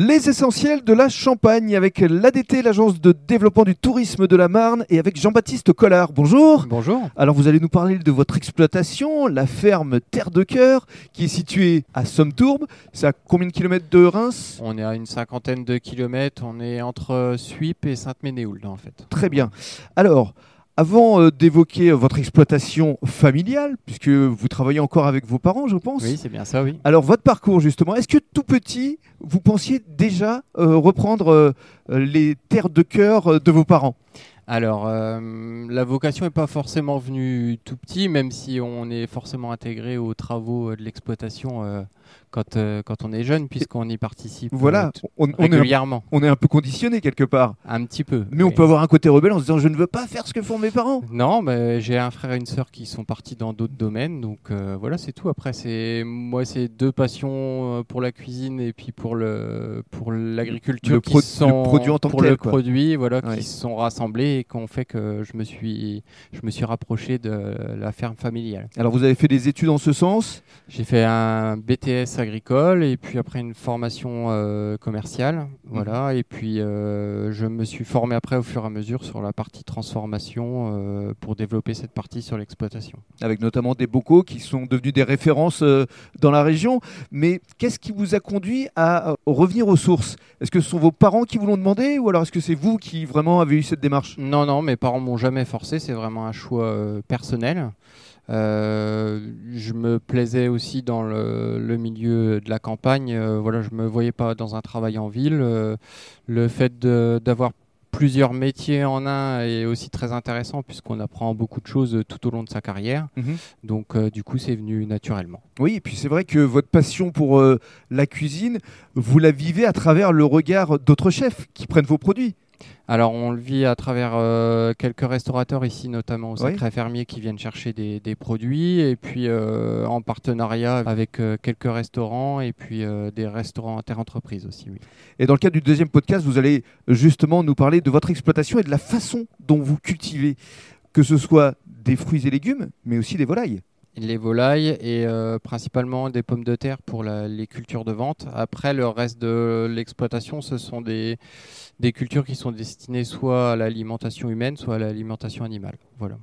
Les essentiels de la Champagne avec l'ADT, l'agence de développement du tourisme de la Marne, et avec Jean-Baptiste Collard. Bonjour. Bonjour. Alors vous allez nous parler de votre exploitation, la ferme Terre de Cœur, qui est située à Somme-Tourbe. C'est à combien de kilomètres de Reims? On est à une cinquantaine de kilomètres. On est entre Suip et Sainte-Ménéhould en fait. Très bien. Alors, avant euh, d'évoquer euh, votre exploitation familiale, puisque vous travaillez encore avec vos parents, je pense. Oui, c'est bien ça, oui. Alors, votre parcours, justement, est-ce que tout petit, vous pensiez déjà euh, reprendre euh, les terres de cœur de vos parents? Alors, euh, la vocation n'est pas forcément venue tout petit, même si on est forcément intégré aux travaux de l'exploitation quand, euh, quand on est jeune, puisqu'on y participe Voilà, euh, t- on, on est un, régulièrement. on est un peu conditionné quelque part. Un petit peu. Mais on peut avoir un côté rebelle en se disant je ne veux pas faire ce que font mes parents. Non, mais j'ai un frère et une sœur qui sont partis dans d'autres domaines, donc euh, voilà, c'est tout. Après, c'est moi, c'est deux passions pour la cuisine et puis pour le pour l'agriculture Le qui pro- sont le produit en tant que pour tel, le quoi. produit, voilà, Ouais. qui se sont rassemblés et qui ont fait que je me suis je me suis rapproché de la ferme familiale. Alors vous avez fait des études en ce sens? J'ai fait un BTS agricole et puis après une formation euh, commerciale, voilà. Et puis euh, je me suis formé après au fur et à mesure sur la partie transformation euh, pour développer cette partie sur l'exploitation. avec notamment des bocaux qui sont devenus des références dans la région. Mais qu'est-ce qui vous a conduit à revenir aux sources? Est-ce que ce sont vos parents qui vous l'ont demandé ou alors est-ce que c'est vous qui vraiment avez eu cette démarche? Non, non, mes parents m'ont jamais forcé. C'est vraiment un choix personnel. Euh, je me plaisais aussi dans le, le milieu de la campagne. Euh, voilà, je me voyais pas dans un travail en ville. Euh, le fait d'avoir plusieurs métiers en un est aussi très intéressant puisqu'on apprend beaucoup de choses tout au long de sa carrière. Donc, euh, du coup, c'est venu naturellement. Oui, et puis c'est vrai que votre passion pour euh, la cuisine, vous la vivez à travers le regard d'autres chefs qui prennent vos produits. Alors, on le vit à travers euh, quelques restaurateurs ici, notamment au Oui. Sacré Fermier, qui viennent chercher des, des produits, et puis euh, en partenariat avec euh, quelques restaurants, et puis des restaurants interentreprises aussi. Oui. Et dans le cadre du deuxième podcast, vous allez justement nous parler de votre exploitation et de la façon dont vous cultivez, que ce soit des fruits et légumes, mais aussi des volailles. Les volailles et euh, principalement des pommes de terre pour les cultures de vente. Après, le reste de l'exploitation, ce sont des cultures qui sont destinées soit à l'alimentation humaine, soit à l'alimentation animale. Voilà.